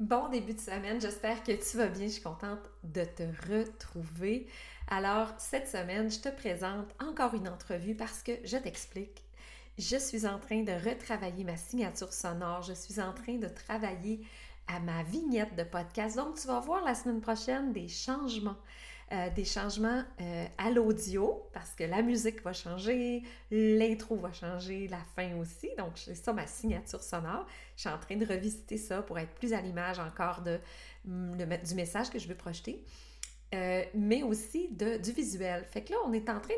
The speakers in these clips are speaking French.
Bon début de semaine, j'espère que tu vas bien, je suis contente de te retrouver. Alors, cette semaine, je te présente encore une entrevue parce que je t'explique. Je suis en train de retravailler ma signature sonore, je suis en train de travailler à ma vignette de podcast. Donc, tu vas voir la semaine prochaine des changements. Euh, des changements euh, à l'audio parce que la musique va changer, l'intro va changer, la fin aussi. Donc, c'est ça ma signature sonore. Je suis en train de revisiter ça pour être plus à l'image encore de, mm, du message que je veux projeter, euh, mais aussi de, du visuel. Fait que là, on est en train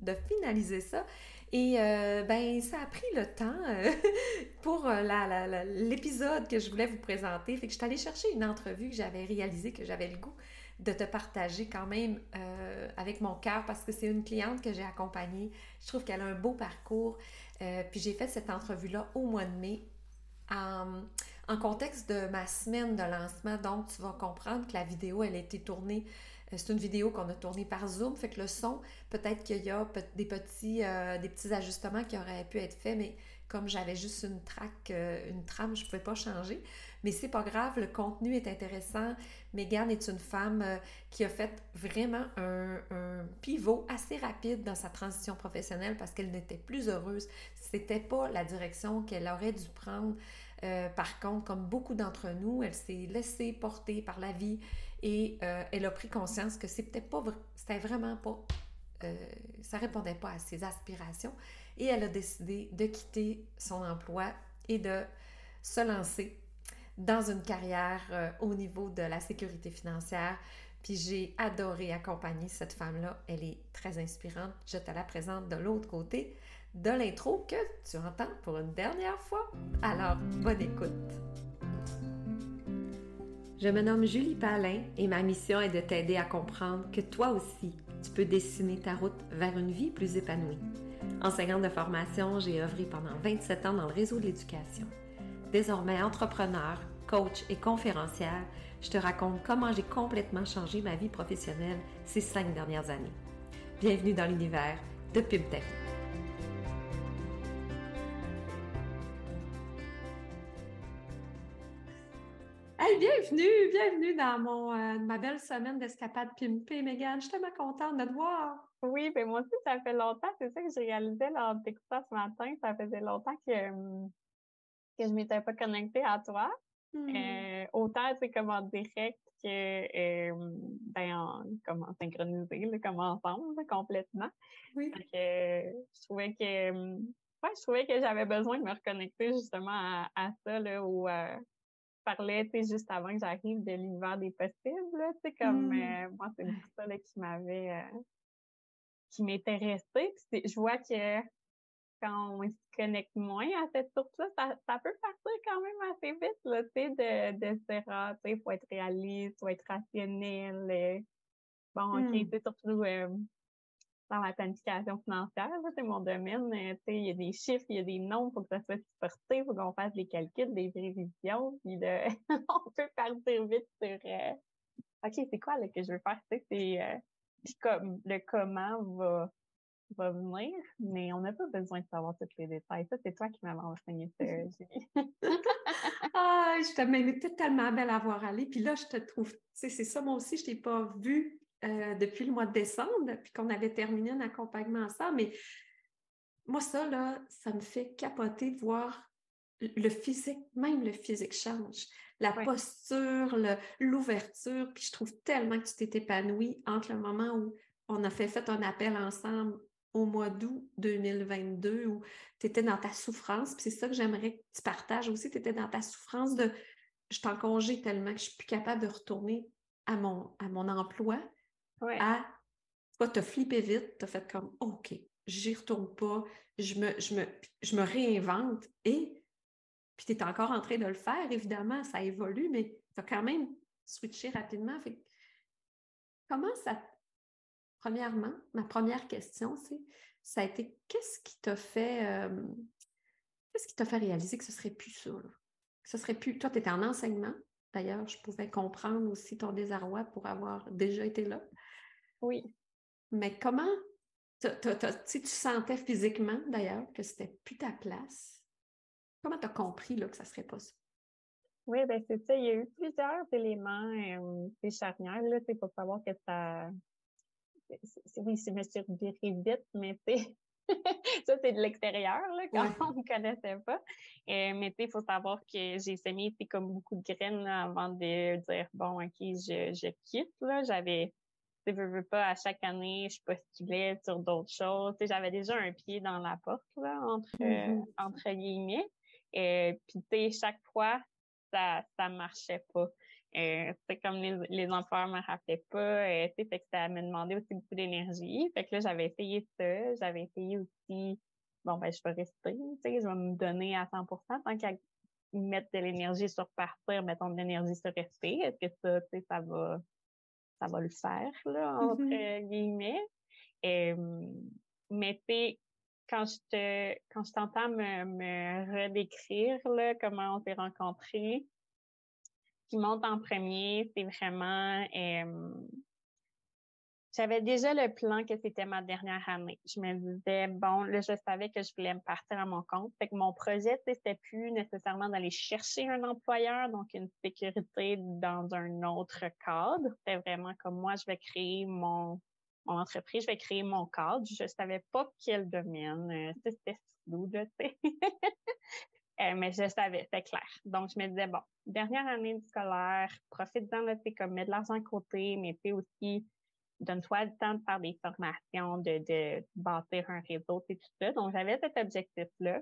de finaliser ça. Et ben, ça a pris le temps pour l'épisode que je voulais vous présenter. Fait que je suis allée chercher une entrevue que j'avais réalisée, que j'avais le goût de te partager quand même euh, avec mon cœur parce que c'est une cliente que j'ai accompagnée. Je trouve qu'elle a un beau parcours. Euh, puis j'ai fait cette entrevue-là au mois de mai en, en, contexte de ma semaine de lancement. Donc, tu vas comprendre que la vidéo, elle a été tournée. Euh, c'est une vidéo qu'on a tournée par Zoom, fait que le son, peut-être qu'il y a des petits, des petits ajustements qui auraient pu être faits, mais comme j'avais juste une traque, une trame, je ne pouvais pas changer. Mais c'est pas grave, le contenu est intéressant. Megan est une femme euh, qui a fait vraiment un, pivot assez rapide dans sa transition professionnelle parce qu'elle n'était plus heureuse. C'était pas la direction qu'elle aurait dû prendre. Euh, par contre, comme beaucoup d'entre nous, elle s'est laissée porter par la vie et euh, elle a pris conscience que c'était pas, c'était vraiment pas, ça répondait pas à ses aspirations et elle a décidé de quitter son emploi et de se lancer dans une carrière euh, au niveau de la sécurité financière. Puis j'ai adoré accompagner cette femme-là. Elle est très inspirante. Je te la présente de l'autre côté de l'intro que tu entends pour une dernière fois. Alors, bonne écoute. Je me nomme Julie Palin et ma mission est de t'aider à comprendre que toi aussi, tu peux dessiner ta route vers une vie plus épanouie. Enseignante de formation, j'ai œuvré pendant 27 ans dans le réseau de l'éducation. Désormais entrepreneur, coach et conférencière, je te raconte comment j'ai complètement changé ma vie professionnelle ces cinq dernières années. Bienvenue dans l'univers de PubTech. Bienvenue, dans mon, euh, ma belle semaine d'escapade Pimpé, Megan. Je suis tellement contente de te voir. Oui, ben moi aussi, ça fait longtemps. C'est ça que j'ai réalisé lors de ce matin. Ça faisait longtemps que, hum, que je ne m'étais pas connectée à toi. Mmh. Euh, autant, c'est comme en direct que, euh, ben, en, comme en synchronisé, comme ensemble, complètement. Oui. je trouvais que, ouais, je trouvais que j'avais besoin de me reconnecter justement à, à ça, là, euh, parlais, tu sais, juste avant que j'arrive de l'univers des possibles, tu sais, comme, mmh. euh, moi, c'est ça, là, qui m'avait, euh, qui m'intéressait. je vois que quand on se connecte moins à cette source-là, ça, ça, peut partir quand même assez vite, là, tu sais, de, de se dire, ah, tu sais, faut être réaliste, faut être rationnel. Euh. bon, OK, hmm. tu sais, surtout euh, dans la planification financière, c'est mon domaine, euh, il y a des chiffres, il y a des nombres, faut que ça soit supporté, il faut qu'on fasse des calculs, des prévisions, puis de, on peut partir vite sur, OK, c'est quoi, là, que je veux faire, c'est, puis comme, le comment va va venir, mais on n'a pas besoin de savoir tous les détails. Ça, c'est toi qui m'avais enseigné ça, ah, je t'ai tellement belle à voir aller. Puis là, je te trouve, tu sais, c'est ça, moi aussi, je t'ai pas vue euh, depuis le mois de décembre, puis qu'on avait terminé un accompagnement ensemble. Mais moi, ça, là, ça me fait capoter de voir le physique, même le physique change. La posture, l'ouverture, puis je trouve tellement que tu t'es épanouie entre le moment où on a fait, fait un appel ensemble au mois d'août 2022 où tu étais dans ta souffrance. Puis c'est ça que j'aimerais que tu partages aussi. Tu étais dans ta souffrance de je t'en congé tellement que je suis plus capable de retourner à mon, à mon emploi. À toi, tu as flippé vite, tu as fait comme OK, j'y retourne pas, je me, je me, je me réinvente et puis tu es encore en train de le faire, évidemment, ça évolue, mais tu as quand même switché rapidement. Comment ça Premièrement, ma première question, c'est ça a été qu'est-ce qui t'a fait euh, qu'est-ce qui t'a fait réaliser que ce serait plus ça? Ce serait plus. Toi, tu étais en enseignement. D'ailleurs, je pouvais comprendre aussi ton désarroi pour avoir déjà été là. Oui. Mais comment si tu sentais physiquement d'ailleurs que c'était plus ta place, comment tu as compris là, que ça serait pas ça? Oui, ben c'est ça. Il y a eu plusieurs éléments euh, charnières, là, pour savoir que ça. Oui, je me suis revirée vite, mais ça, c'est de l'extérieur, là, quand on ne connaissait pas. Euh, mais il faut savoir que j'ai semé comme beaucoup de graines avant de dire bon, OK, je, je quitte. J'avais tu veux, veux pas, à chaque année, je postulais sur d'autres choses. Tu j'avais déjà un pied dans la porte, là, entre, mm-hmm. entre guillemets. Et puis, tu sais, chaque fois, ça, ça marchait pas. Euh, c'est comme les, les employeurs me rappelaient pas, euh, fait que ça me demandait aussi beaucoup d'énergie. Fait que là, j'avais essayé ça. J'avais essayé aussi, bon, ben, je vais rester, tu sais, je vais me donner à 100% tant qu'à mettre de l'énergie sur partir, mettons de l'énergie sur rester. Est-ce que ça, tu sais, ça va, ça va le faire, là, entre mm-hmm. guillemets. mais tu quand je te quand je t'entends me, me redécrire là, comment on s'est rencontrés, ce qui monte en premier, c'est vraiment j'avais déjà le plan que c'était ma dernière année. Je me disais, bon, là, je savais que je voulais me partir à mon compte. Fait que mon projet, c'était plus nécessairement d'aller chercher un employeur, donc une sécurité dans un autre cadre. C'était vraiment comme moi, je vais créer mon, mon entreprise, je vais créer mon cadre. Je savais pas quel domaine. Euh, c'était flou, tu sais. Euh, mais je savais, c'était clair. Donc, je me disais, bon, dernière année scolaire, profite-en, tu sais, comme mets de l'argent à côté, mais tu aussi, donne-toi le temps de faire des formations, de, de bâtir un réseau, et tout ça. Donc, j'avais cet objectif-là.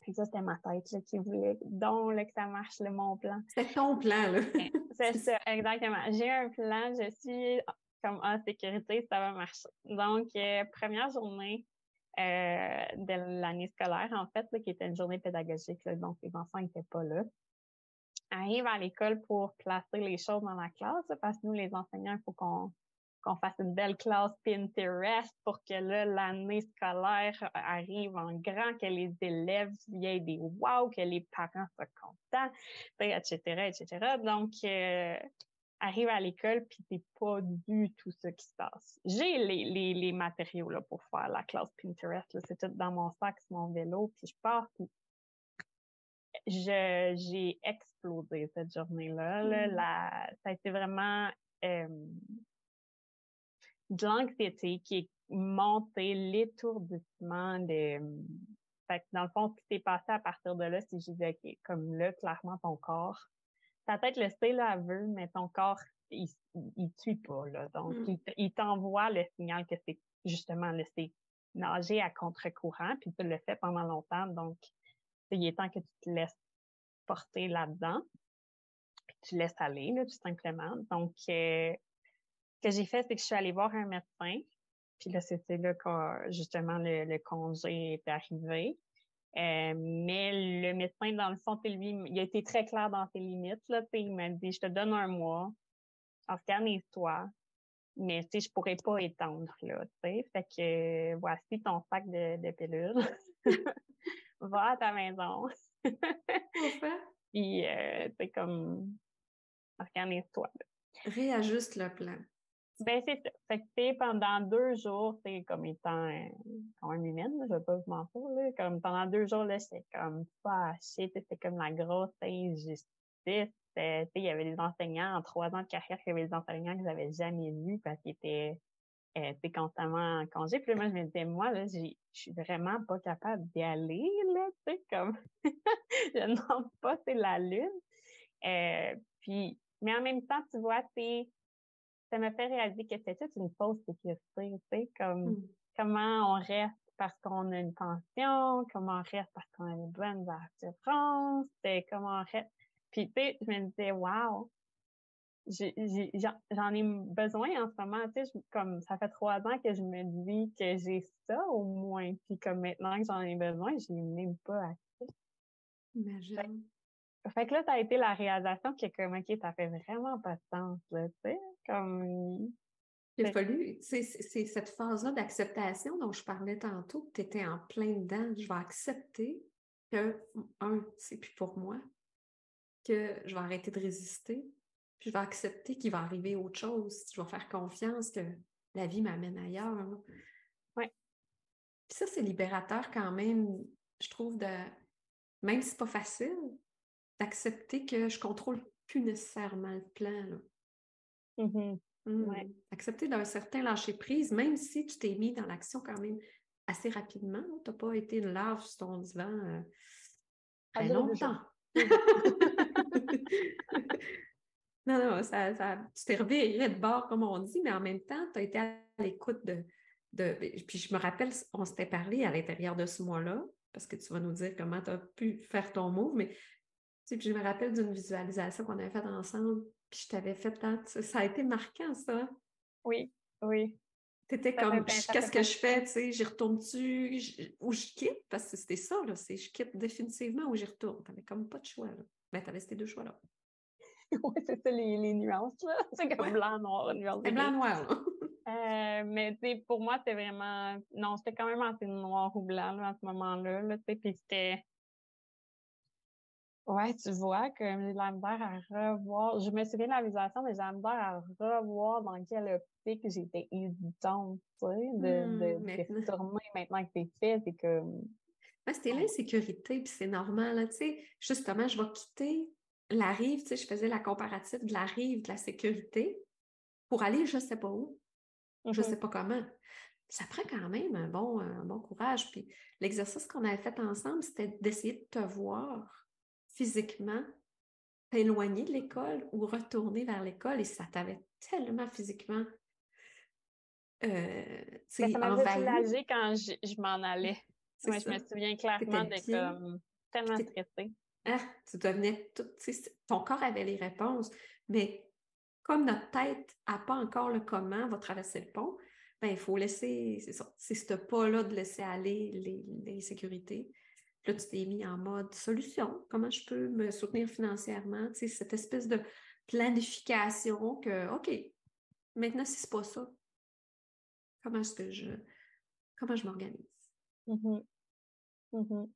Puis ça, c'était ma tête là, qui voulait donc là, que ça marche, le mon plan. C'est ton plan, là. C'est ça, exactement. J'ai un plan, je suis comme en sécurité, ça va marcher. Donc, euh, première journée euh, de l'année scolaire, en fait, qui était une journée pédagogique, donc les enfants n'étaient pas là. Arrive à l'école pour placer les choses dans la classe, parce que nous, les enseignants, il faut qu'on qu'on fasse une belle classe Pinterest pour que l'année scolaire arrive en grand, que les élèves, y ait des wow, que les parents soient contents, etc., etc. Donc, euh, arrive à l'école, puis c'est pas du tout ce qui se passe. J'ai les, les, les, matériaux là, pour faire la classe Pinterest. C'est tout dans mon sac, sur mon vélo, puis je pars. Puis je, j'ai explosé cette journée-là. Là. Mm. La, ça a été vraiment euh, de l'anxiété qui est montée, l'étourdissement de... Fait que dans le fond, ce qui s'est passé à partir de là, c'est que j'ai dit, OK, comme là, clairement, ton corps, ta tête le sait, là, veut, mais ton corps, il, il tue pas, là. Donc, mm. il, t'envoie le signal que c'est justement laisser nager à contre-courant, puis tu le fais pendant longtemps. Donc, il est temps que tu te laisses porter là-dedans, puis tu laisses aller, là, tout simplement. Donc, euh, que j'ai fait, c'est que je suis allée voir un médecin. Puis là, c'était là que justement le, congé est arrivé. Euh, mais le médecin, dans le fond, lui, il a été très clair dans ses limites. Là, il m'a dit Je te donne un mois, organise-toi, mais tu sais, je pourrais pas étendre. Là, fait que voici ton sac de, de pilules. Va à ta maison. Puis, euh, c'est comme organise-toi. Réajuste le plan. Ben, c'est ça. Fait que, pendant deux jours, c'est comme étant euh, quand humaine, je vais pas vous mentir, là. Comme pendant deux jours, là, j'étais comme fâchée, c'était comme la grosse injustice. il y avait des enseignants en trois ans de carrière, il y avait des enseignants que j'avais jamais vus parce qu'ils étaient euh, constamment en congé. Puis là, moi, je me disais, moi, là, je suis vraiment pas capable d'y aller, là, tu sais, comme je n'en pas, c'est la lune. Euh, puis, mais en même temps, tu vois, c'est ça m'a fait réaliser que c'était toute une fausse sécurité, tu sais, comme mmh. comment on reste parce qu'on a une pension, comment on reste parce qu'on a une bonne assurance, comment on reste. Puis, tu sais, je me disais, wow, j'en ai besoin en ce moment, tu sais, comme ça fait trois ans que je me dis que j'ai ça au moins, puis comme maintenant que j'en ai besoin, je n'ai même pas assez. Imagine. Fait que là, ça a été la réalisation que comme, OK, ça fait vraiment pas de sens, là, tu sais, comme... Il a fallu, c'est cette phase-là d'acceptation dont je parlais tantôt, que tu étais en plein dedans. Je vais accepter que, un, c'est plus pour moi, que je vais arrêter de résister, puis je vais accepter qu'il va arriver autre chose. Je vais faire confiance que la vie m'amène ailleurs. Oui. Puis ça, c'est libérateur quand même, je trouve, de même si c'est pas facile, d'accepter que je contrôle plus nécessairement le plan. Mmh mmh. Accepter d'un certain lâcher-prise, même si tu t'es mis dans l'action quand même assez rapidement. Tu n'as pas été une larve sur ton divan euh, très longtemps. non, non, ça, ça, tu t'es reviré de bord, comme on dit, mais en même temps, tu as été à l'écoute de, de. Puis je me rappelle, on s'était parlé à l'intérieur de ce mois-là, parce que tu vas nous dire comment tu as pu faire ton move, mais puis je me rappelle d'une visualisation qu'on avait faite ensemble, puis je t'avais fait tant. Ça a été marquant, ça. Oui, oui. Tu étais comme, qu'est-ce que je fais, tu sais, j'y retourne-tu, ou je quitte, parce que c'était ça, là, c'est je quitte définitivement ou j'y retourne. Tu n'avais comme pas de choix, là. Ben, tu avais ces deux choix-là. oui, c'est ça, les, les, nuances, là. C'est comme blanc-noir, nuance. C'est blanc-noir, là. Euh, mais tu sais, pour moi, c'était vraiment. Non, c'était quand même assez noir ou blanc là, à ce moment-là. Là, puis c'était. Ouais, tu vois, que j'ai la misère à revoir. Je me souviens de la visualisation, mais j'ai la misère à revoir dans quelle optique j'étais hésitante, tu sais, de, de, retourner maintenant que c'est fait. C'est comme. c'était l'insécurité, puis c'est normal, tu sais. Justement, je vais quitter la rive, tu sais, je faisais la comparative de la rive de la sécurité pour aller je sais pas où. Je ne sais pas comment. Ça prend quand même un bon, un bon courage. Puis l'exercice qu'on avait fait ensemble, c'était d'essayer de te voir physiquement, t'éloigner de l'école ou retourner vers l'école. Et ça t'avait tellement physiquement euh, ça m'avait soulagé quand je, je m'en allais. Moi, je me souviens clairement comme tellement stressée. Ah, tu devenais tout, ton corps avait les réponses, mais comme notre tête n'a pas encore le comment, va traverser le pont, ben, il faut laisser, c'est ce pas-là de laisser aller les, les sécurités. Là, tu t'es mis en mode solution. Comment je peux me soutenir financièrement? Tu sais, cette espèce de planification que, OK, maintenant, si c'est pas ça, comment est-ce que je, comment je m'organise? Mm-hmm. Mm-hmm.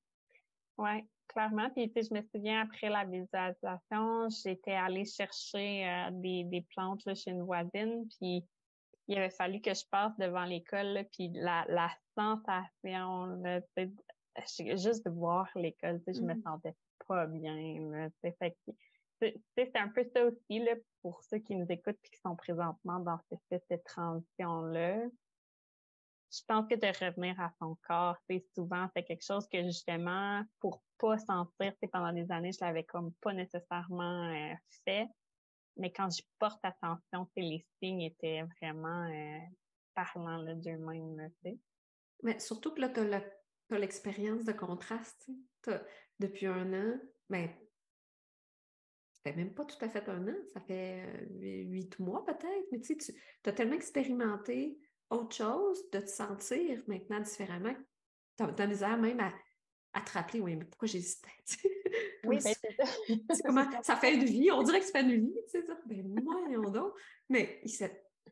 Oui clairement. Puis, je me souviens, après la visualisation, j'étais allée chercher euh, des, des, plantes là, chez une voisine. Puis, il avait fallu que je passe devant l'école. Puis, la, la sensation, juste de voir l'école, je me mmh sentais pas bien. c'est un peu ça aussi là, pour ceux qui nous écoutent et qui sont présentement dans cette, transition-là je pense que de revenir à son corps, c'est souvent, c'est quelque chose que justement, pour pas sentir, c'est pendant des années, je l'avais comme pas nécessairement euh, fait. Mais quand je porte attention, les signes étaient vraiment euh, parlants d'eux-mêmes. Mais surtout que là, tu as l'expérience de contraste. Depuis un an, ben, ça fait même pas tout à fait un an, ça fait euh, huit mois peut-être, mais tu sais, tu as tellement expérimenté autre chose, de te sentir maintenant différemment. Tu as, misère même à, à, te rappeler, oui, mais pourquoi j'hésitais? oui, ben, c'est ça. comment ça fait une vie, on dirait que ça fait une vie, tu sais, ben moi, donc. Mais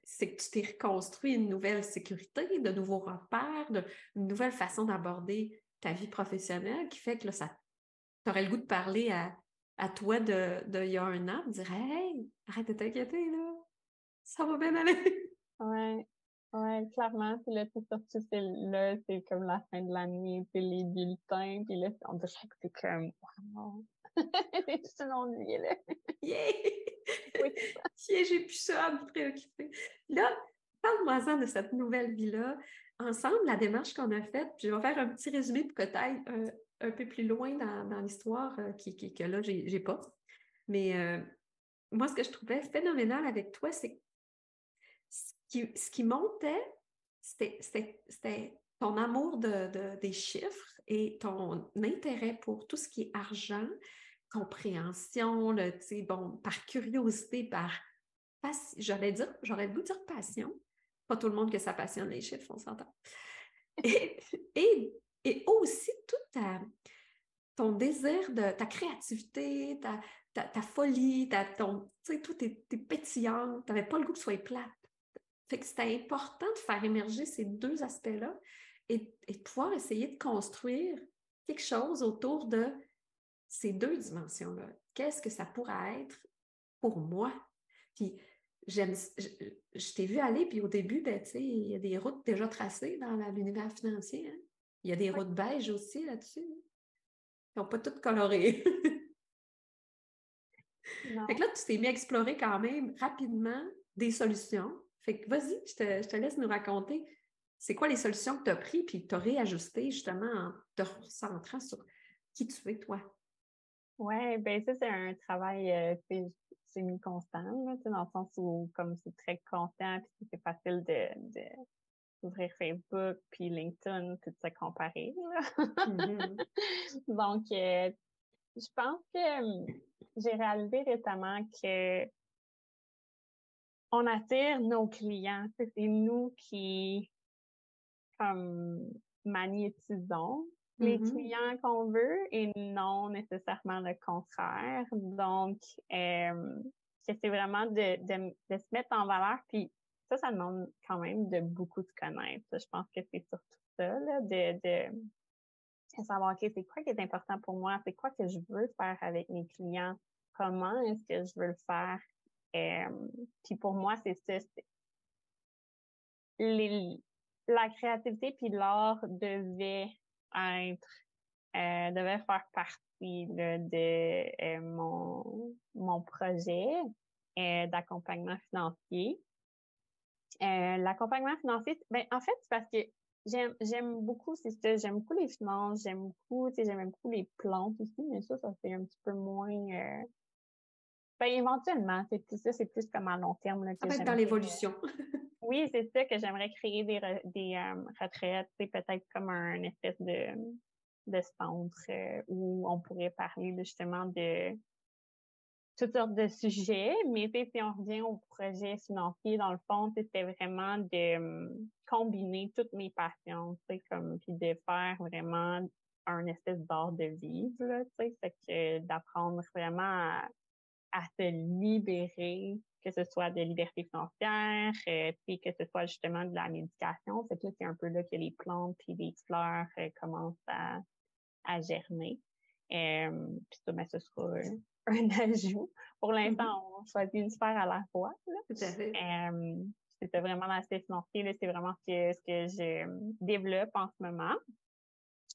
c'est que tu t'es reconstruit une nouvelle sécurité, de nouveaux repères, de, une nouvelle façon d'aborder ta vie professionnelle qui fait que là, ça aurais le goût de parler à, à toi de, il y a un an, de dire Hey, arrête de t'inquiéter, là. Ça va bien aller. Ouais. Oui, clairement. Puis là, c'est sorti, c'est là, c'est comme la fin de l'année, puis les bulletins, puis là, on dirait que c'est comme, wow! Tout un ennui, là. yeah! Oui, yeah, j'ai plus ça à me préoccuper. Là, parle-moi-en de cette nouvelle vie-là. Ensemble, la démarche qu'on a faite, puis je vais faire un petit résumé pour que tu ailles euh, un peu plus loin dans, dans l'histoire, euh, qui, qui, que là, j'ai pas. Mais euh, moi, ce que je trouvais phénoménal avec toi, c'est ce qui montait, c'était ton amour de, des chiffres et ton intérêt pour tout ce qui est argent, compréhension, le, bon, par curiosité, par j'allais dire, j'aurais le goût de dire passion. Pas tout le monde que ça passionne les chiffres, on s'entend. Et, et, aussi tout ton désir de ta créativité, ta, ta, folie, ta, ton, tout est, pétillant. Tu n'avais pas le goût que ce soit plate. Fait que c'était important de faire émerger ces deux aspects-là et, de pouvoir essayer de construire quelque chose autour de ces deux dimensions-là. Qu'est-ce que ça pourrait être pour moi? Puis, j'aime, je, t'ai vu aller, puis au début, ben, il y a des routes déjà tracées dans l'univers financier. Hein. Il y a des routes beige aussi là-dessus. Ils n'ont pas toutes colorées. Fait que là, tu t'es mis à explorer quand même rapidement des solutions. Fait que vas-y, je te, je te laisse nous raconter c'est quoi les solutions que tu as prises puis tu as réajusté justement en te recentrant sur qui tu es, toi? Oui, ben ça, c'est un travail euh, semi-constant, dans le sens où comme c'est très constant puis c'est facile de, d'ouvrir Facebook puis LinkedIn puis de se comparer. Mm-hmm. Donc, euh, je pense que hum, j'ai réalisé récemment que on attire nos clients. C'est nous qui comme magnétisons les mm-hmm. clients qu'on veut et non nécessairement le contraire. Donc, euh, c'est vraiment de, de, de, se mettre en valeur. Puis ça, ça demande quand même de beaucoup de connaître. Je pense que c'est surtout ça, là, de, de, savoir, OK, c'est quoi qui est important pour moi? C'est quoi que je veux faire avec mes clients? Comment est-ce que je veux le faire? Euh, puis pour moi, c'est ça. Les, la créativité puis l'art devait être, euh, devait faire partie de euh, mon, mon projet euh, d'accompagnement financier. L'accompagnement financier, ben, en fait, c'est parce que j'aime, j'aime beaucoup, c'est j'aime beaucoup les finances, j'aime beaucoup, tu sais, j'aime beaucoup les plantes aussi, mais ça, ça fait un petit peu moins, ben, éventuellement, c'est ça, c'est plus comme à long terme, là, que dans l'évolution. oui, c'est ça que j'aimerais créer des, des euh, retraites, c'est peut-être comme un espèce de, de centre où on pourrait parler justement de toutes sortes de sujets, mais si on revient au projet financier, dans le fond, c'était vraiment de hum, combiner toutes mes passions, comme puis de faire vraiment un espèce d'art de vivre, là, fait que d'apprendre vraiment à, à, se libérer, que ce soit de liberté financière, euh, puis que ce soit justement de la médication. C'est c'est un peu là que les plantes puis les fleurs euh, commencent à, à germer. Euh, puis ça, ben, ce sera un ajout. Pour mm-hmm. l'instant, on choisit une sphère à la fois. c'était vraiment l'aspect financier, c'est vraiment ce que, ce que je développe en ce moment.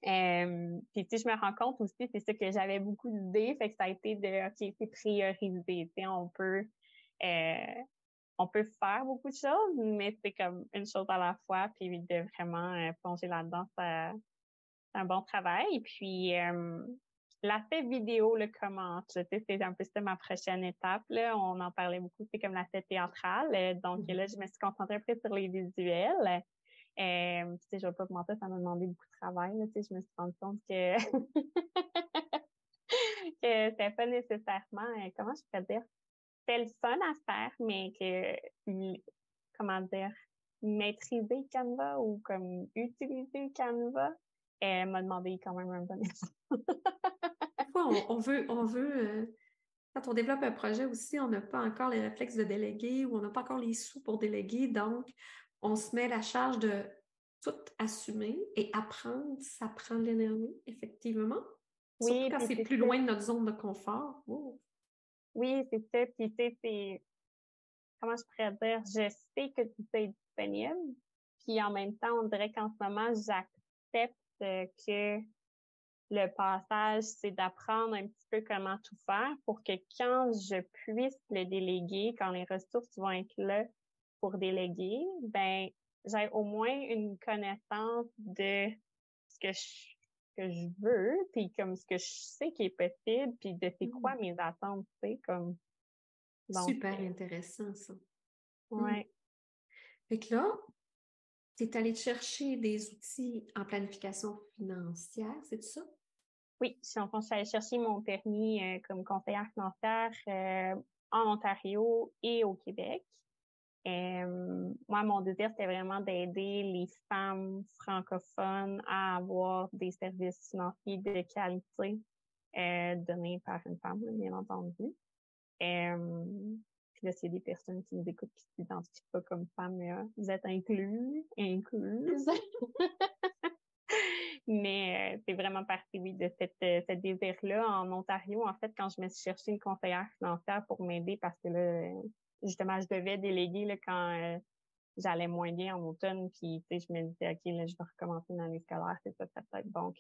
Euh, puis si je me rends compte aussi, c'est ça que j'avais beaucoup d'idées, fait que ça a été de OK, c'est priorisé. On peut euh, on peut faire beaucoup de choses, mais c'est comme une chose à la fois, puis de vraiment euh, plonger là-dedans, c'est un bon travail. Puis euh, L'aspect vidéo le commence. C'est un peu ça ma prochaine étape. Là. On en parlait beaucoup, c'est comme l'aspect théâtral. Euh, donc mm-hmm. là, je me suis concentrée un peu sur les visuels. Euh, je ne vais pas vous mentir, ça m'a demandé beaucoup de travail. Là, je me suis rendu compte que, que c'était pas nécessairement, euh, comment je pourrais dire, c'était le fun à faire, mais que, comment dire, maîtriser Canva ou comme utiliser Canva, elle m'a demandé quand même un bon on, veut, on veut euh, quand on développe un projet aussi, on n'a pas encore les réflexes de déléguer ou on n'a pas encore les sous pour déléguer. Donc, on se met la charge de tout assumer et apprendre, ça prend de l'énergie, effectivement. Oui, quand c'est plus loin de notre zone de confort. Oui, c'est ça. Puis, tu sais, comment je pourrais dire, je sais que tu es disponible. Puis, en même temps, on dirait qu'en ce moment, j'accepte que le passage, c'est d'apprendre un petit peu comment tout faire pour que quand je puisse le déléguer, quand les ressources vont être là pour déléguer, ben j'ai au moins une connaissance de ce que je, que je veux, puis comme ce que je sais qui est possible, puis de c'est quoi mmh. mes attentes, tu sais, comme... Super euh, intéressant, ça. Mmh. Ouais. Fait que là, tu es allé chercher des outils en planification financière, c'est ça? Oui, je suis en je suis allée chercher mon permis euh, comme conseillère financière euh, en Ontario et au Québec. Euh, moi, mon désir, c'était vraiment d'aider les femmes francophones à avoir des services financiers de qualité donnés par une femme, bien entendu. puis là, s'il y a des personnes qui nous écoutent qui s'identifient pas comme femmes, vous êtes inclus, incluses. Mais euh, c'est vraiment parti, oui, de cette, euh, ce désir-là. En Ontario, en fait, quand je me suis cherché une conseillère financière pour m'aider parce que là, justement, je devais déléguer là, quand euh, j'allais moins bien en automne. Puis, tu sais, je me disais, OK, là, je vais recommencer une année scolaire, c'est ça, peut-être. Donc,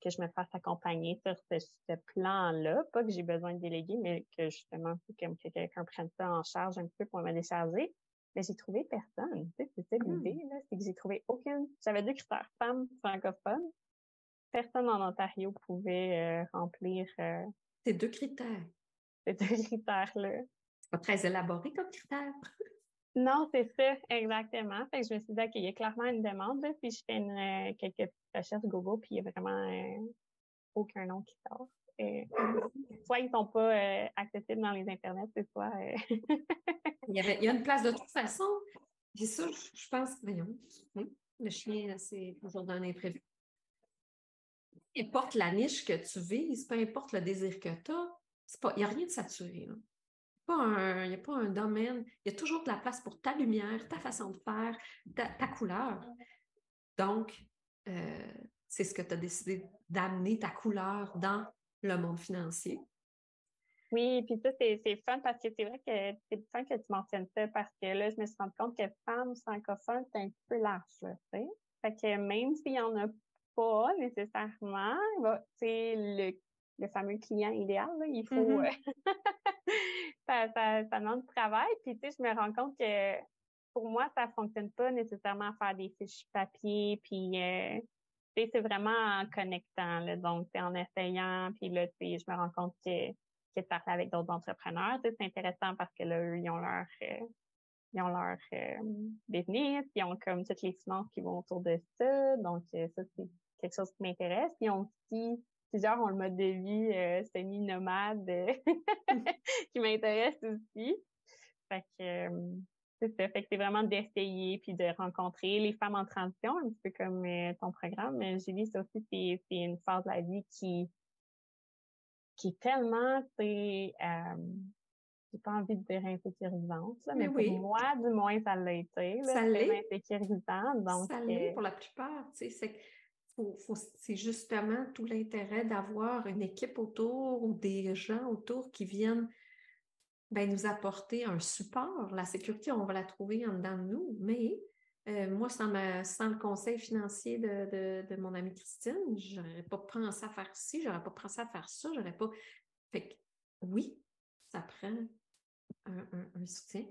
que je me fasse accompagner sur ce, plan-là. Pas que j'ai besoin de déléguer, mais que justement, comme que quelqu'un prenne ça en charge un peu pour me décharger. Mais j'ai trouvé personne. Tu sais, c'est ça l'idée, hmm. là. C'est que j'ai trouvé aucune. J'avais deux critères femmes francophones. Personne en Ontario pouvait euh, remplir. Euh, ces deux critères. Ces deux critères-là. Pas très élaboré comme critère. Non, c'est ça, exactement. Fait que je me suis dit, OK, il y a clairement une demande, puis je fais une, euh, quelques recherches Google, puis il y a vraiment euh, aucun nom qui sort. Euh, soit ils sont pas accessibles dans les internets, c'est soit... il, y avait, il y a une place de toute façon. Puis ça, je pense, voyons, le chien, c'est toujours d'un imprévu. Peu importe la niche que tu vises, peu importe le désir que tu as, il n'y a rien de saturé. Là il n'y a pas un domaine, il y a toujours de la place pour ta lumière, ta façon de faire, ta, couleur. Donc, euh, c'est ce que tu as décidé d'amener ta couleur dans le monde financier. Oui, puis ça, c'est fun parce que c'est vrai que c'est fun que tu mentionnes ça parce que là, je me suis rendu compte que femme francophone, c'est un petit peu large, tu sais. Fait que même s'il n'y en a pas nécessairement, c'est le le fameux client idéal. Il faut. Mm-hmm. Euh, ça, demande du travail. Puis, tu sais, je me rends compte que pour moi, ça ne fonctionne pas nécessairement faire des fiches papier. Puis, euh, tu sais, c'est vraiment en connectant. Donc, c'est en essayant. Puis là, tu sais, je me rends compte que, que de parler avec d'autres entrepreneurs, c'est intéressant parce que là, eux, ils ont leur. Euh, ils ont leur business, ils ont comme toutes les finances qui vont autour de ça. Donc, ça, c'est quelque chose qui m'intéresse. Ils ont aussi plusieurs ont le mode de vie euh, semi-nomade euh, qui m'intéresse aussi. Fait que euh, c'est ça. Fait que c'est vraiment d'essayer puis de rencontrer les femmes en transition, un petit peu comme ton programme. Mais Julie, ça aussi, c'est, c'est une phase de la vie qui, qui est tellement, c'est, j'ai pas envie de dire insécurisante, mais, pour moi, du moins, ça l'a été. ça l'est. insécurisant. Donc, ça l'est pour la plupart. C'est c'est justement tout l'intérêt d'avoir une équipe autour ou des gens autour qui viennent ben, nous apporter un support. La sécurité, on va la trouver en dedans de nous, mais euh, moi, sans, le conseil financier de, mon amie Christine, je n'aurais pas pensé à faire ci, j'aurais pas pensé à faire ça, j'aurais pas. Fait que oui, ça prend un, un soutien.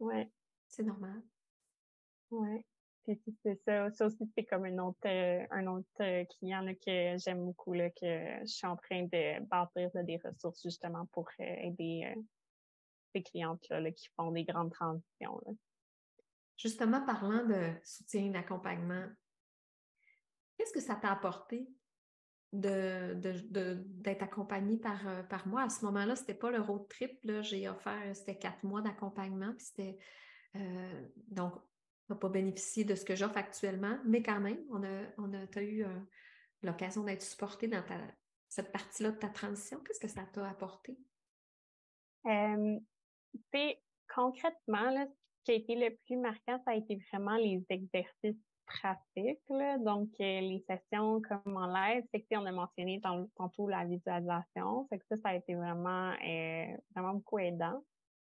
Ouais. C'est normal. Ouais c'est ça. Ça aussi, c'est comme un autre, euh, un autre euh, client que j'aime beaucoup, là, que je suis en train de bâtir des ressources justement pour euh, aider ces clientes-là qui font des grandes transitions. Justement, parlant de soutien, d'accompagnement, qu'est-ce que ça t'a apporté de, d'être accompagnée par, par moi? À ce moment-là, c'était pas le road trip. J'ai offert, c'était quatre mois d'accompagnement. Puis c'était donc n'a pas bénéficié de ce que j'offre actuellement, mais quand même, on a, on a, eu euh, l'occasion d'être supporté dans cette partie-là de ta transition. Qu'est-ce que ça t'a apporté? Euh, concrètement, là, ce qui a été le plus marquant, ça a été vraiment les exercices pratiques. Donc, euh, les sessions comme en live, c'est que on a mentionné tantôt la visualisation. C'est que ça, ça a été vraiment, vraiment beaucoup aidant.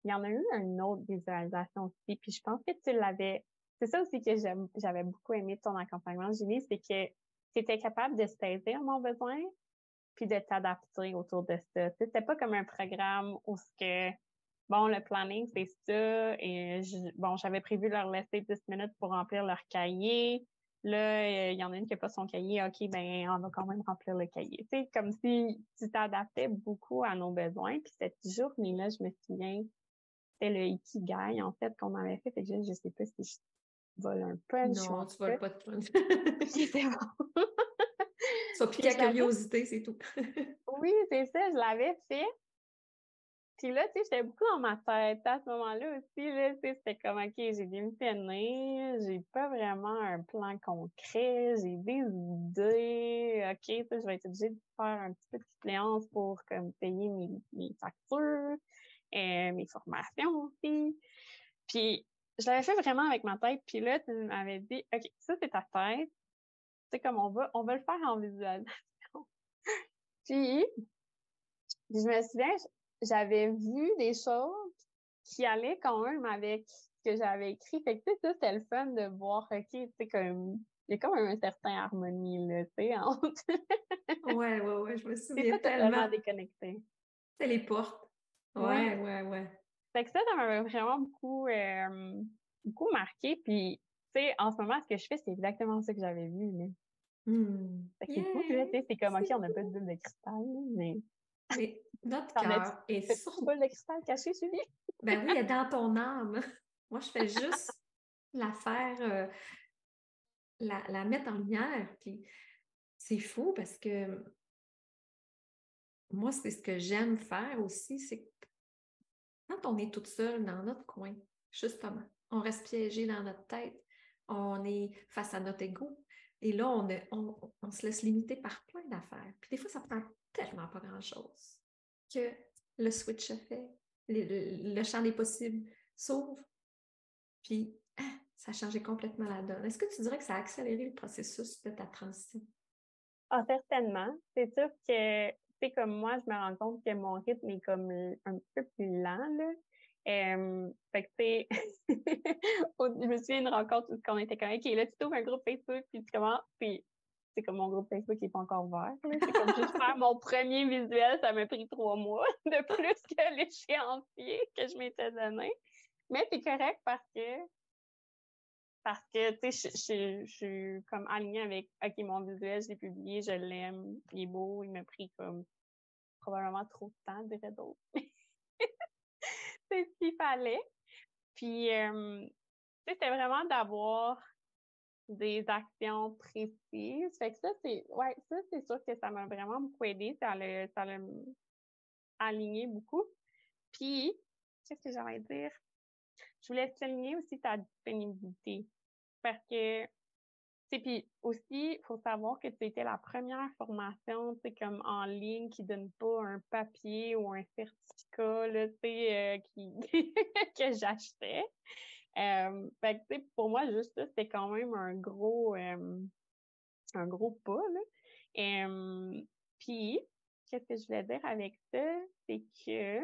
Il y en a eu une autre visualisation aussi, puis je pense que tu l'avais c'est ça aussi que j'avais beaucoup aimé de ton accompagnement, Julie, c'est que tu étais capable de saisir mon besoin puis de t'adapter autour de ça. C'était pas comme un programme où ce que bon, le planning, c'est ça, et bon, j'avais prévu leur laisser 10 minutes pour remplir leur cahier. Là, il y en a une qui n'a pas son cahier, OK, ben, on va quand même remplir le cahier. C'est comme si tu t'adaptais beaucoup à nos besoins. Puis cette journée-là, je me souviens, c'était le Ikigai, en fait, qu'on avait fait. Fait que je, je sais pas si je vole un punch. Non, tu voles pas de punch. c'est bon. Ça pique la curiosité, c'est tout. oui, c'est ça, je l'avais fait. Puis là, tu sais, j'étais beaucoup dans ma tête à ce moment-là aussi. Là, tu sais, c'était comme, OK, j'ai démissionné, j'ai pas vraiment un plan concret, j'ai des idées. OK, sais, je vais être obligée de faire un petit peu de suppléance pour comme payer mes, mes factures, et euh, mes formations aussi. Puis je l'avais fait vraiment avec ma tête. Puis là, tu m'avais dit, OK, ça, c'est ta tête. C'est comme on va, on va le faire en visualisation. puis, je me souviens, j'avais vu des choses qui allaient quand même avec ce que j'avais écrit. Fait que, tu sais, ça, c'était le fun de voir, OK, tu sais, comme, il y a comme un certain harmonie, là, tu sais, entre... ouais, ouais, ouais, je me souviens tellement. déconnecté. C'est les portes. Ouais, ouais, ouais. Fait que ça, ça m'avait vraiment beaucoup, euh, beaucoup marqué. Puis, tu sais, en ce moment, ce que je fais, c'est exactement ça que j'avais vu, là. Mmh. Fait que c'est tu sais, c'est comme, OK, on n'a pas de bulle de cristal, mais... Mais notre cœur est boule de cristal cachée, Suzy? ben oui, elle est dans ton âme. Moi, je fais juste la faire, euh, la, la, mettre en lumière. Puis c'est fou parce que moi, c'est ce que j'aime faire aussi, c'est quand on est toute seule dans notre coin, justement, on reste piégé dans notre tête, on est face à notre ego. Et là, on, se laisse limiter par plein d'affaires. Puis des fois, ça prend tellement pas grand-chose que le switch a fait, le, champ des possibles s'ouvre, puis ah, ça a changé complètement la donne. Est-ce que tu dirais que ça a accéléré le processus de ta transition? Ah, certainement. C'est sûr que, tu comme moi, je me rends compte que mon rythme est comme un peu plus lent, là. fait que, je me souviens d'une rencontre où on était comme, OK, là, tu trouves un groupe Facebook, puis tu commences, puis c'est comme mon groupe Facebook n'est pas encore vert. C'est comme juste faire mon premier visuel, ça m'a pris trois mois de plus que l'échéancier que je m'étais donné. Mais c'est correct parce que parce que tu sais, je, suis comme alignée avec OK, mon visuel, je l'ai publié, je l'aime, il est beau, il m'a pris comme probablement trop de temps, dirais d'autres. c'est ce qu'il fallait. Puis euh, c'était vraiment d'avoir des actions précises. Fait que ça, c'est, ouais, ça, c'est sûr que ça m'a vraiment beaucoup aidé. Ça l'a, ça l'a aligné beaucoup. Puis, qu'est-ce que j'allais dire? Je voulais souligner aussi ta disponibilité. Parce que, tu puis aussi, il faut savoir que c'était la première formation, tu sais, comme en ligne qui donne pas un papier ou un certificat, là, tu sais, euh, qui, que j'achetais. Euh, fait que, pour moi, juste ça, c'était quand même un gros, euh, un gros pas, là. Puis, qu'est-ce que je voulais dire avec ça? C'est que,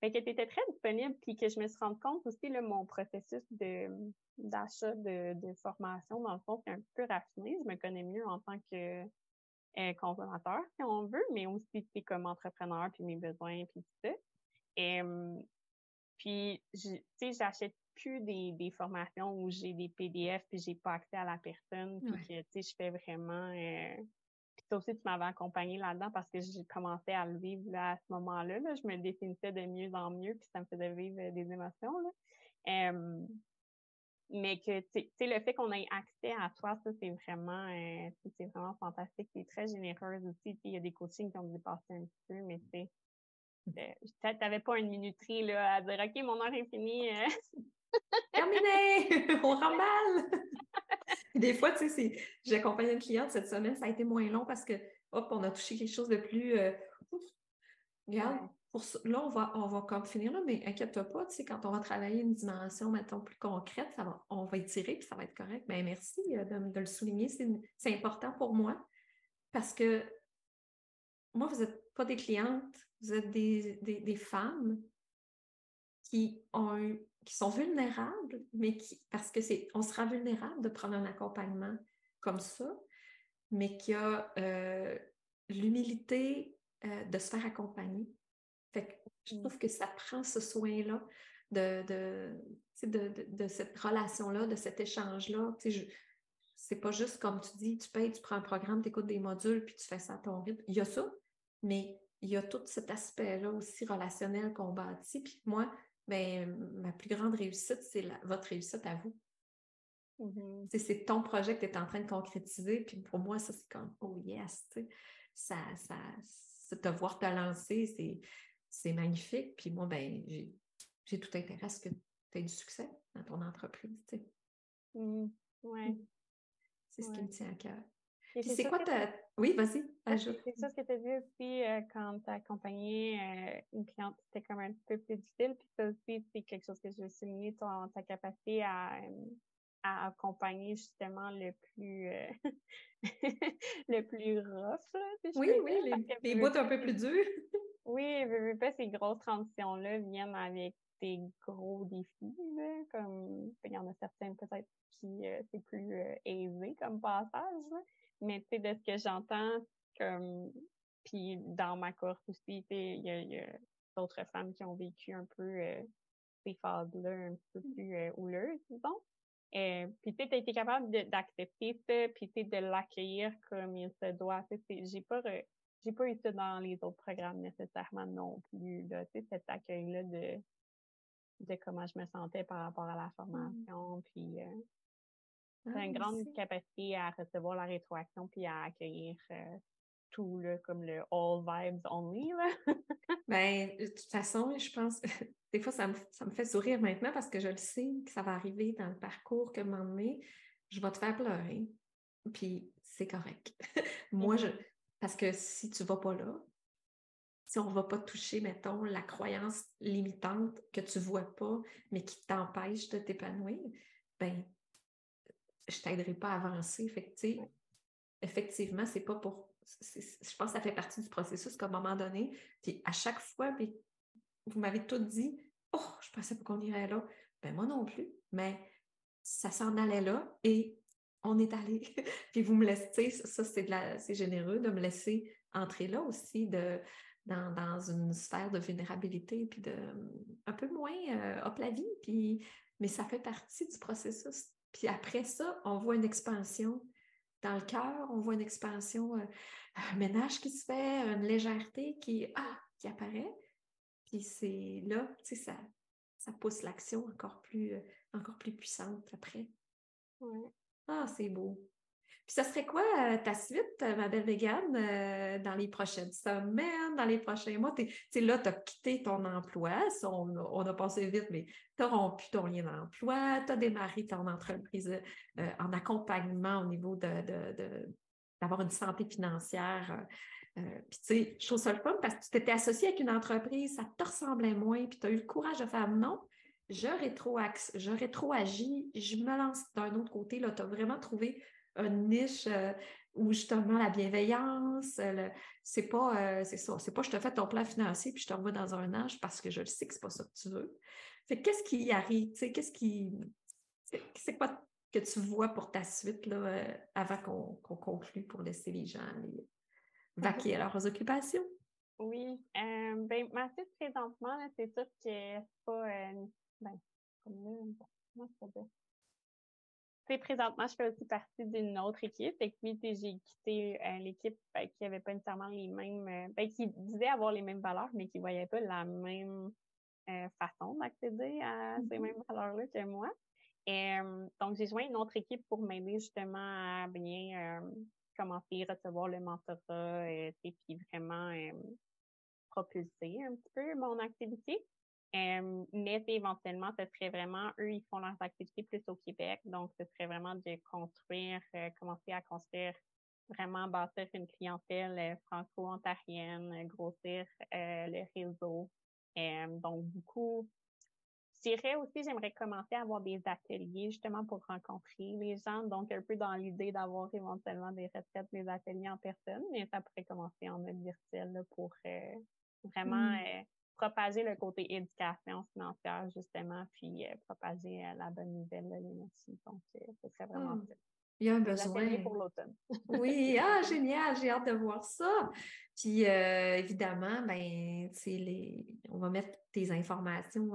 fait que tu étais très disponible, puis que je me suis rendu compte aussi, là, mon processus de d'achat de, de formation, dans le fond, c'est un peu raffiné. Je me connais mieux en tant que euh, consommateur, si on veut, mais aussi, c'est comme entrepreneur, puis mes besoins, puis tout ça. Et, puis, tu sais, j'achète plus des, des formations où j'ai des PDF puis j'ai pas accès à la personne puis que, tu sais, je fais vraiment... Euh... Toi aussi, tu m'avais accompagné là-dedans parce que j'ai commencé à le vivre là, à ce moment-là. Là. Je me définissais de mieux en mieux puis ça me faisait vivre euh, des émotions. Là. mais que, tu sais, le fait qu'on ait accès à toi, ça, c'est vraiment, euh, c'est vraiment fantastique. C'est très généreuse aussi. Il y a des coachings qui ont dépassé un petit peu, mais tu sais, euh, t'avais pas une minuterie là, à dire OK, mon heure est finie. Euh. Terminé! On remballe! Des fois, tu sais, j'ai accompagné une cliente cette semaine, ça a été moins long parce que, hop, on a touché quelque chose de plus. Euh, regarde, pour là, on va, on va comme finir là, mais inquiète-toi pas, tu sais, quand on va travailler une dimension, mettons, plus concrète, ça va, on va étirer puis ça va être correct. Ben, merci de, de le souligner, c'est important pour moi parce que moi, vous n'êtes pas des clientes, vous êtes des, des, femmes qui, ont, qui sont vulnérables, mais qui, parce que c'est, on sera vulnérable de prendre un accompagnement comme ça, mais qui a euh, l'humilité euh, de se faire accompagner. Fait que je trouve que ça prend ce soin-là de, de, de, de, cette relation-là, de cet échange-là. C'est pas juste comme tu dis, tu payes, tu prends un programme, tu écoutes des modules, puis tu fais ça à ton rythme. Il y a ça, mais il y a tout cet aspect-là aussi relationnel qu'on bâtit. Puis moi, ben, ma plus grande réussite, c'est votre réussite à vous. Mm-hmm. C'est ton projet que tu es en train de concrétiser. Puis pour moi, ça, c'est comme, oh yes, ça, ça, te voir te lancer, c'est magnifique. Puis moi, ben, j'ai tout intérêt à ce que tu aies du succès dans ton entreprise. Mm-hmm. Mm. C'est ce qui me tient à cœur c'est quoi ta... Oui, vas-y, C'est ça ce que tu as dit aussi euh, quand tu as accompagné euh, une cliente qui était comme un peu plus difficile. Puis ça aussi, c'est quelque chose que je veux souligner, ton, ta capacité à, à accompagner justement le plus euh, le plus rough. oui, oui, les, bouts un peu plus durs. oui, pas, ces grosses transitions-là viennent avec des gros défis, là, comme il y en a certains peut-être qui euh, c'est plus euh, aisé comme passage, mais tu sais, de ce que j'entends, comme puis dans ma course aussi, il y a, d'autres femmes qui ont vécu un peu euh, ces phases-là un peu mmh. plus euh, houleuses, disons. Euh, puis tu as été capable d'accepter ça, puis de l'accueillir comme il se doit. J'ai pas j'ai pas eu ça dans les autres programmes nécessairement non plus. Là, cet accueil-là de, de comment je me sentais par rapport à la mmh. formation. Puis euh, ah, une grande capacité à recevoir la rétroaction puis à accueillir euh, tout, là, comme le all vibes only. Là. ben, de toute façon, je pense, des fois, ça me, ça me, fait sourire maintenant parce que je le sais que ça va arriver dans le parcours que moment donné, je vais te faire pleurer. Puis c'est correct. Moi, je, mm-hmm. parce que si tu ne vas pas là, si on ne va pas toucher, mettons, la croyance limitante que tu ne vois pas, mais qui t'empêche de t'épanouir, ben, je t'aiderai pas à avancer. Fait que, effectivement, c'est pas pour je pense que ça fait partie du processus qu'à un moment donné, puis à chaque fois, vous m'avez tout dit, oh, je pensais pas qu'on irait là. Ben moi non plus, mais ça s'en allait là et on est allé. puis vous me laissez, ça c'est généreux de me laisser entrer là aussi de, dans, une sphère de vulnérabilité puis de un peu moins euh, hop la vie, puis mais ça fait partie du processus. Puis après ça, on voit une expansion dans le cœur, on voit une expansion, euh, un ménage qui se fait, une légèreté qui, ah, qui apparaît. Puis c'est là, tu sais, ça, ça pousse l'action encore plus, euh, encore plus puissante après. Ah, c'est beau. Puis ça serait quoi euh, ta suite, ma belle Végane, dans les prochaines semaines, dans les prochains mois? Tu là, tu as quitté ton emploi, on, a passé vite, mais tu as rompu ton lien d'emploi, tu as démarré ton entreprise en accompagnement au niveau de d'avoir une santé financière. Euh, euh, puis, tu sais, je trouve ça le fun parce que tu t'étais associé avec une entreprise, ça te ressemblait moins, puis tu as eu le courage de faire non, trop, j'aurais trop agi, je me lance d'un autre côté. Là, tu as vraiment trouvé une niche euh, où justement la bienveillance, c'est pas, c'est ça, c'est pas je te fais ton plan financier puis je te revois dans un âge parce que je le sais que c'est pas ça que tu veux. Fait qu'est-ce qui arrive, tu sais, qu'est-ce qui, c'est quoi que tu vois pour ta suite là, euh, avant qu'on conclue pour laisser les gens aller vaquer à leurs occupations? Oui. Euh, ben, ma suite présentement, c'est sûr que c'est pas. Euh, ben, dire? Présentement, je fais aussi partie d'une autre équipe. Et puis, j'ai quitté l'équipe ben, qui n'avait pas nécessairement les mêmes, ben, qui disait avoir les mêmes valeurs, mais qui ne voyait pas la même façon d'accéder à ces mm-hmm. mêmes valeurs-là que moi donc, j'ai joint une autre équipe pour m'aider justement à bien commencer à recevoir le mentorat et puis vraiment propulser un petit peu mon activité. Mais éventuellement, ce serait vraiment, eux, ils font leurs activités plus au Québec. Donc, ce serait vraiment de construire, euh, commencer à construire, vraiment bâtir une clientèle euh, franco-ontarienne, grossir euh, le réseau. donc, beaucoup je dirais aussi, j'aimerais commencer à avoir des ateliers justement pour rencontrer les gens. Donc, un peu dans l'idée d'avoir éventuellement des retraites, des ateliers en personne, mais ça pourrait commencer en mode virtuel pour euh, vraiment mmh. Euh, propager le côté éducation financière, justement, puis euh, propager la bonne nouvelle de l'énergie. Donc, ce serait vraiment mmh. Il y a un besoin. pour l'automne. oui, ah, génial, j'ai hâte de voir ça. Puis évidemment, ben, les... on va mettre tes informations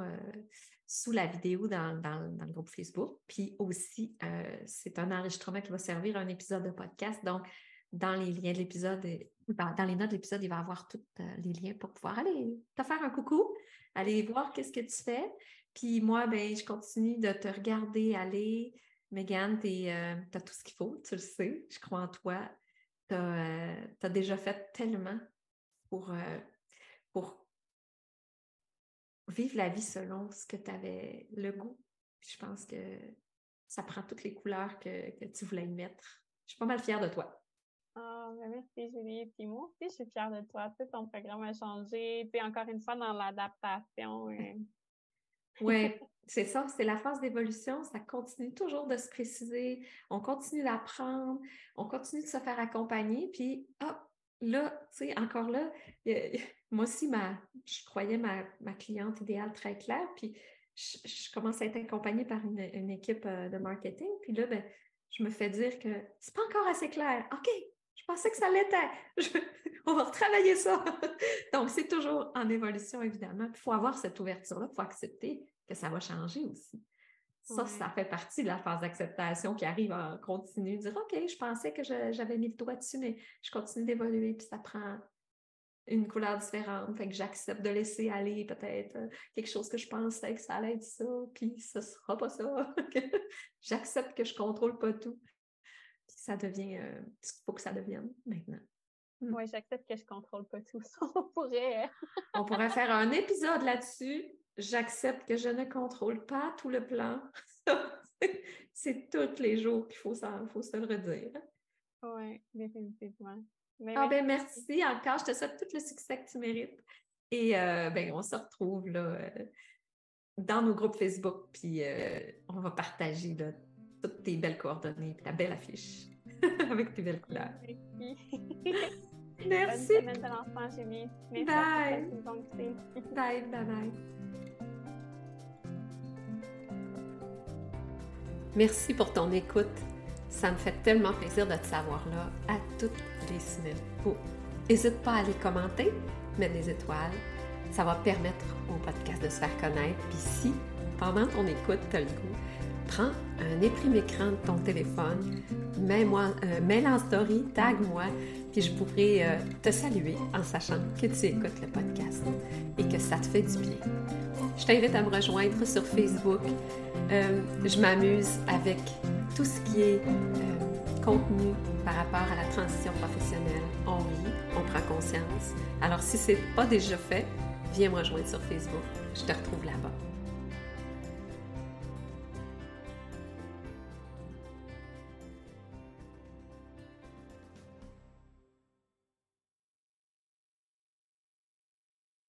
sous la vidéo dans, le groupe Facebook. Puis aussi, euh, c'est un enregistrement qui va servir à un épisode de podcast. Donc, dans les liens de l'épisode, dans les notes de l'épisode, il va y avoir tous euh, les liens pour pouvoir aller te faire un coucou, aller voir qu'est-ce que tu fais. Puis moi, ben, je continue de te regarder aller. Megan, tu euh, as tout ce qu'il faut, tu le sais, je crois en toi. Tu as, déjà fait tellement pour, pour vivre la vie selon ce que tu avais le goût. je pense que ça prend toutes les couleurs que, tu voulais y mettre. Je suis pas mal fière de toi. Ah, ben merci Julie. Puis moi aussi, je suis fière de toi. Tu sais, ton programme a changé. Puis encore une fois, dans l'adaptation. Euh. oui, c'est ça, c'est la phase d'évolution. Ça continue toujours de se préciser. On continue d'apprendre. On continue de se faire accompagner. Puis, hop, là, tu sais, encore là, moi aussi, ma, je croyais ma, ma cliente idéale très claire, puis je, je, commence à être accompagnée par une, une, équipe euh, de marketing, puis là, ben, je me fais dire que c'est pas encore assez clair. OK, pensais que ça l'était. on va retravailler ça. Donc, c'est toujours en évolution, évidemment. Il faut avoir cette ouverture-là, il faut accepter que ça va changer aussi. Ça, ça fait partie de la phase d'acceptation qui arrive en continu, dire OK, je pensais que j'avais mis le doigt dessus, mais je continue d'évoluer, puis ça prend une couleur différente. Fait que j'accepte de laisser aller peut-être euh, quelque chose que je pensais que ça allait être ça, puis ce sera pas ça. j'accepte que je contrôle pas tout. Puis ça devient euh, ce qu'il faut que ça devienne maintenant. Hmm. Oui, j'accepte que je contrôle pas tout. Ça, on pourrait. on pourrait faire un épisode là-dessus j'accepte que je ne contrôle pas tout le plan. c'est tous les jours qu'il faut, faut se le redire. Oui, définitivement. ah ben merci encore. Je te souhaite tout le succès que tu mérites. Et euh, ben, on se retrouve là, euh, dans nos groupes Facebook, puis euh, on va partager toutes tes belles coordonnées et ta belle affiche avec tes belles couleurs. Merci. Bonne semaine de l'enfant, Julie. Merci bye. bye, bye, bye. Merci pour ton écoute. Ça me fait tellement plaisir de te savoir là à toutes les semaines. N'hésite pas à aller commenter, mettre des étoiles. Ça va permettre au podcast de se faire connaître. Puis si, pendant ton écoute, tu as le goût, prends un éprime-écran de ton téléphone, mets-moi, euh, mets en story, tag-moi, puis je pourrai euh, te saluer en sachant que tu écoutes le podcast et que ça te fait du bien. Je t'invite à me rejoindre sur Facebook. Euh, je m'amuse avec tout ce qui est contenu par rapport à la transition professionnelle. On rit, on prend conscience. Alors si ce n'est pas déjà fait, viens me rejoindre sur Facebook. Je te retrouve là-bas.